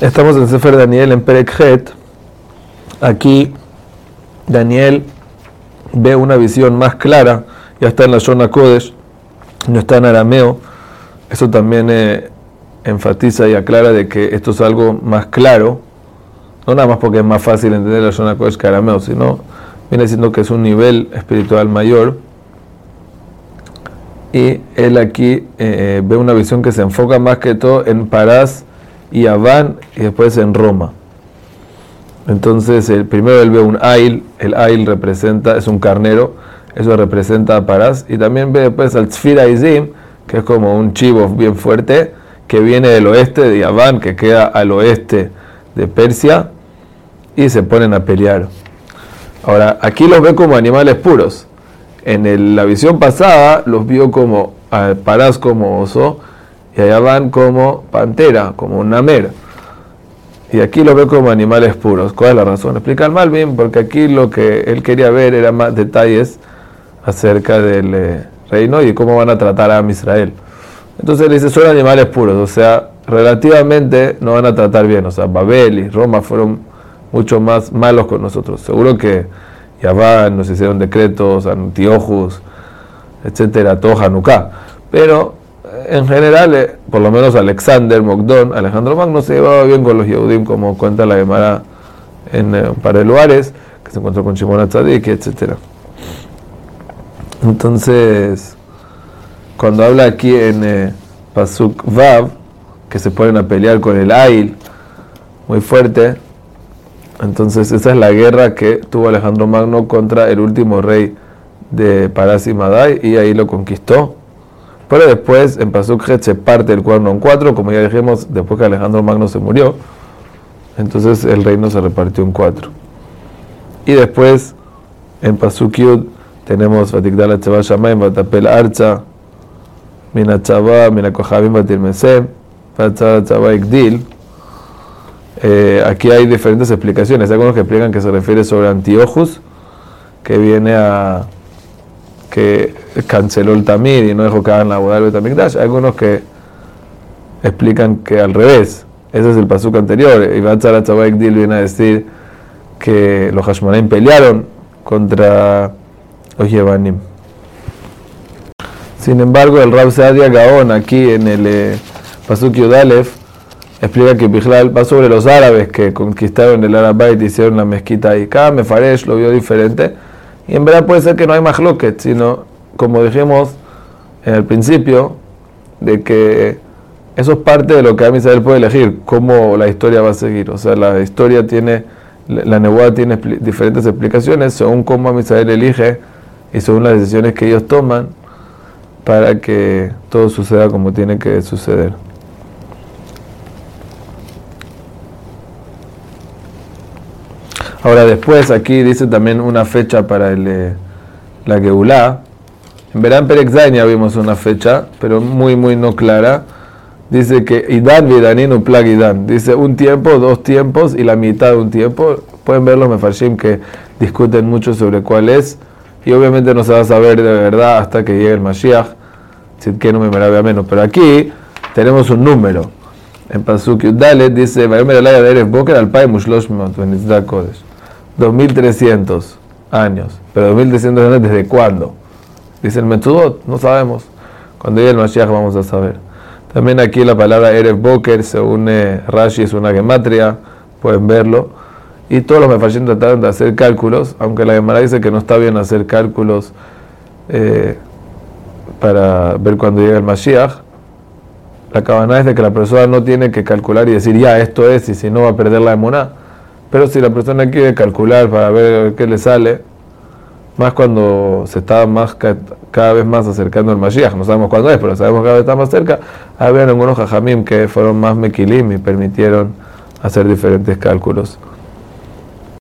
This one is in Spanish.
Estamos en Sefer Daniel en Perekhet. Aquí Daniel ve una visión más clara, ya está en la Shona Kodesh, no está en arameo. Eso también eh, enfatiza y aclara de que esto es algo más claro, no nada más porque es más fácil entender la Shona Kodesh que arameo, sino viene siendo que es un nivel espiritual mayor. Y él aquí eh, ve una visión que se enfoca más que todo en Parás y Aván y después en Roma. Entonces, el primero él ve un Ail, el Ail representa, es un carnero, eso representa a Parás, y también ve después al Tzfir Aizim, que es como un chivo bien fuerte, que viene del oeste de Aván, que queda al oeste de Persia, y se ponen a pelear. Ahora, aquí los ve como animales puros. En la visión pasada los vio como Parás como oso, y allá van como pantera, como un namer. Y aquí lo ve como animales puros. ¿Cuál es la razón? Explica el Malvin, porque aquí lo que él quería ver era más detalles acerca del eh, reino y cómo van a tratar a Israel. Entonces él dice, son animales puros, o sea, relativamente no van a tratar bien. O sea, Babel y Roma fueron mucho más malos con nosotros. Seguro que Yaván nos hicieron decretos, Antiochus, etcétera, todo Hanukkah. Pero en general, eh, por lo menos Alexander Mogdon, Alejandro Magno se llevaba bien con los Yehudim, como cuenta la Gemara en eh, un par que se encontró con Shimon Atzadik, etc. Entonces, cuando habla aquí en eh, Pasuk Vav, que se ponen a pelear con el Ail, muy fuerte, entonces esa es la guerra que tuvo Alejandro Magno contra el último rey de Paras y Madai, y ahí lo conquistó pero después en Pasuk se parte el cuerno en cuatro, como ya dijimos, después que Alejandro Magno se murió. Entonces el reino se repartió en cuatro. Y después en Pasuk Yud tenemos Vatikdala Vatapel Archa, Mina Chava, Mina Kohabim, Vatirmesem, Chava Ikdil. Eh, aquí hay diferentes explicaciones. Hay algunos que explican que se refiere sobre Antiochus, que viene a que canceló el Tamir y no dejó que hagan la boda del Betamikdash. Hay algunos que explican que al revés. Ese es el pasuk anterior. Y Batzara Dil viene a decir que los Hashmonaim pelearon contra los Yevanim. Sin embargo, el Rab Sadia Gaon, aquí en el eh, pasuk explica que Bichlal va sobre los árabes que conquistaron el Arabait y hicieron la mezquita y cada Mefaresh lo vio diferente y en verdad puede ser que no hay loquet, sino, como dijimos en el principio, de que eso es parte de lo que Amisrael puede elegir, cómo la historia va a seguir. O sea, la historia tiene, la nebuada tiene diferentes explicaciones según cómo Amisrael elige y según las decisiones que ellos toman para que todo suceda como tiene que suceder. Ahora después aquí dice también una fecha para el, eh, la Geulá. En verán Perek ya vimos una fecha, pero muy muy no clara. Dice que Idan Vidanin Plag Idan. Dice un tiempo, dos tiempos y la mitad de un tiempo. Pueden ver los mefarshim que discuten mucho sobre cuál es. Y obviamente no se va a saber de verdad hasta que llegue el Mashiach. Si que no me a menos. Pero aquí tenemos un número. En Pasuk Dalet dice, de Boker al Pai Mushlosh 2300 años. Pero 2300 años, ¿desde cuándo? Dice el Metudot, no sabemos. Cuando llegue el Mashiach vamos a saber. También aquí la palabra Erev Boker, según Rashi, es una gematria, pueden verlo. Y todos los mefashim trataron de hacer cálculos, aunque la Gemara dice que no está bien hacer cálculos eh, para ver cuándo llega el Mashiach. La cabana es de que la persona no tiene que calcular y decir, ya, esto es, y si no va a perder la emuná. Pero si la persona quiere calcular para ver qué le sale, más cuando se está más cada vez más acercando al Mashiach, no sabemos cuándo es, pero sabemos que cada vez está más cerca, había algunos jajamim que fueron más mequilim y permitieron hacer diferentes cálculos.